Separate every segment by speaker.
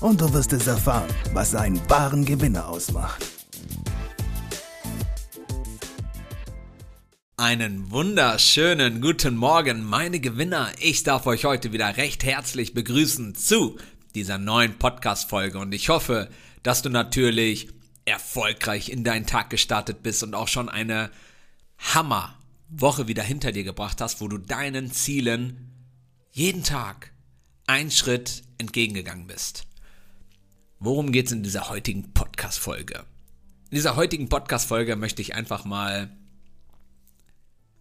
Speaker 1: und du wirst es erfahren, was einen wahren Gewinner ausmacht.
Speaker 2: Einen wunderschönen guten Morgen, meine Gewinner. Ich darf euch heute wieder recht herzlich begrüßen zu dieser neuen Podcast-Folge und ich hoffe, dass du natürlich erfolgreich in deinen Tag gestartet bist und auch schon eine Hammer-Woche wieder hinter dir gebracht hast, wo du deinen Zielen jeden Tag einen Schritt entgegengegangen bist. Worum geht es in dieser heutigen Podcast-Folge? In dieser heutigen Podcast-Folge möchte ich einfach mal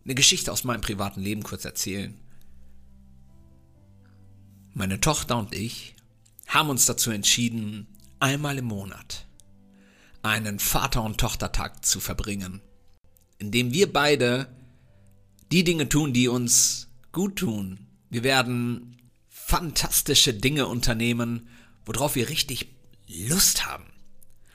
Speaker 2: eine Geschichte aus meinem privaten Leben kurz erzählen. Meine Tochter und ich haben uns dazu entschieden, einmal im Monat einen Vater- und Tochtertag zu verbringen, in dem wir beide die Dinge tun, die uns gut tun. Wir werden fantastische Dinge unternehmen, worauf wir richtig Lust haben.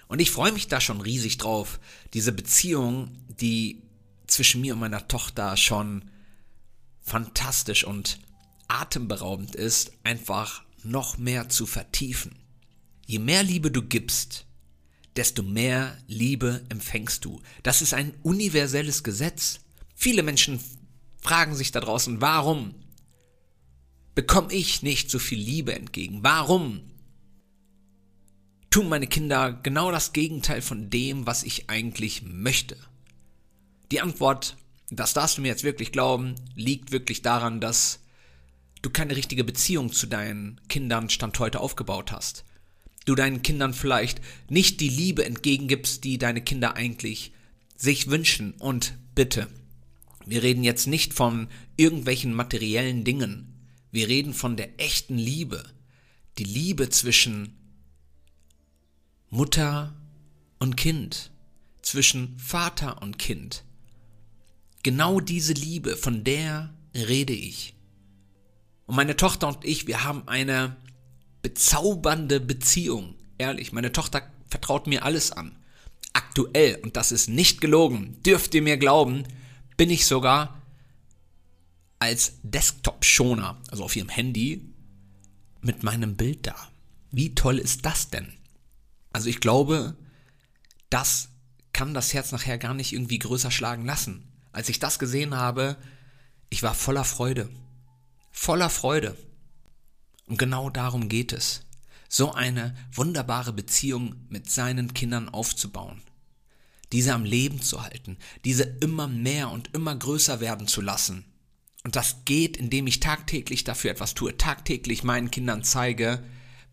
Speaker 2: Und ich freue mich da schon riesig drauf, diese Beziehung, die zwischen mir und meiner Tochter schon fantastisch und atemberaubend ist, einfach noch mehr zu vertiefen. Je mehr Liebe du gibst, desto mehr Liebe empfängst du. Das ist ein universelles Gesetz. Viele Menschen fragen sich da draußen, warum bekomme ich nicht so viel Liebe entgegen? Warum tun meine Kinder genau das Gegenteil von dem, was ich eigentlich möchte? Die Antwort, das darfst du mir jetzt wirklich glauben, liegt wirklich daran, dass du keine richtige Beziehung zu deinen Kindern Stand heute aufgebaut hast. Du deinen Kindern vielleicht nicht die Liebe entgegengibst, die deine Kinder eigentlich sich wünschen. Und bitte, wir reden jetzt nicht von irgendwelchen materiellen Dingen. Wir reden von der echten Liebe. Die Liebe zwischen Mutter und Kind, zwischen Vater und Kind. Genau diese Liebe, von der rede ich. Und meine Tochter und ich, wir haben eine bezaubernde Beziehung. Ehrlich, meine Tochter vertraut mir alles an. Aktuell, und das ist nicht gelogen, dürft ihr mir glauben, bin ich sogar als Desktop-Schoner, also auf ihrem Handy, mit meinem Bild da. Wie toll ist das denn? Also ich glaube, das kann das Herz nachher gar nicht irgendwie größer schlagen lassen. Als ich das gesehen habe, ich war voller Freude. Voller Freude. Und genau darum geht es. So eine wunderbare Beziehung mit seinen Kindern aufzubauen. Diese am Leben zu halten. Diese immer mehr und immer größer werden zu lassen. Und das geht, indem ich tagtäglich dafür etwas tue. Tagtäglich meinen Kindern zeige,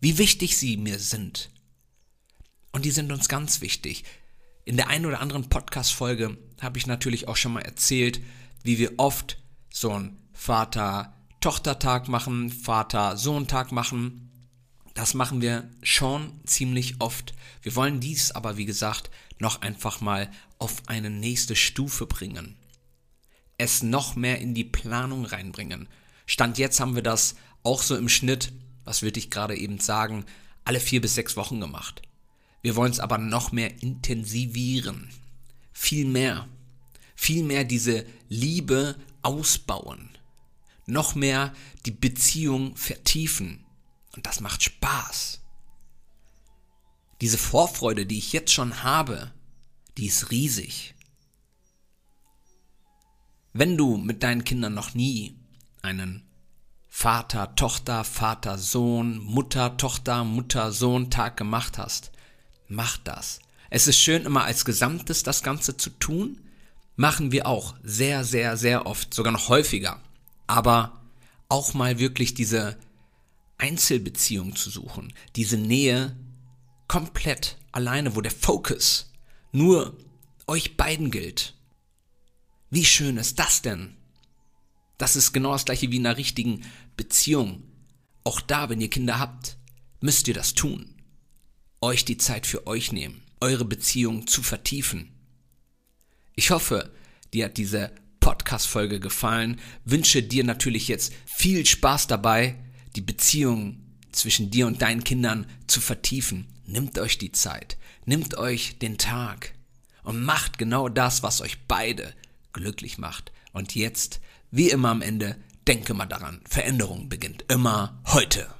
Speaker 2: wie wichtig sie mir sind. Und die sind uns ganz wichtig. In der einen oder anderen Podcast-Folge habe ich natürlich auch schon mal erzählt, wie wir oft so einen Vater-Tochter-Tag machen, Vater-Sohn-Tag machen. Das machen wir schon ziemlich oft. Wir wollen dies aber, wie gesagt, noch einfach mal auf eine nächste Stufe bringen. Es noch mehr in die Planung reinbringen. Stand jetzt haben wir das auch so im Schnitt, was würde ich gerade eben sagen, alle vier bis sechs Wochen gemacht. Wir wollen es aber noch mehr intensivieren. Viel mehr. Viel mehr diese Liebe ausbauen. Noch mehr die Beziehung vertiefen. Und das macht Spaß. Diese Vorfreude, die ich jetzt schon habe, die ist riesig. Wenn du mit deinen Kindern noch nie einen Vater, Tochter, Vater, Sohn, Mutter, Tochter, Mutter, Sohn Tag gemacht hast, Macht das. Es ist schön, immer als Gesamtes das Ganze zu tun. Machen wir auch sehr, sehr, sehr oft, sogar noch häufiger. Aber auch mal wirklich diese Einzelbeziehung zu suchen, diese Nähe komplett alleine, wo der Fokus nur euch beiden gilt. Wie schön ist das denn? Das ist genau das gleiche wie in einer richtigen Beziehung. Auch da, wenn ihr Kinder habt, müsst ihr das tun euch die Zeit für euch nehmen. eure Beziehung zu vertiefen. Ich hoffe, dir hat diese Podcast-Folge gefallen. Wünsche dir natürlich jetzt viel Spaß dabei, die Beziehung zwischen dir und deinen Kindern zu vertiefen. Nimmt euch die Zeit, nimmt euch den Tag und macht genau das, was euch beide glücklich macht. Und jetzt, wie immer am Ende, denke mal daran, Veränderung beginnt immer heute.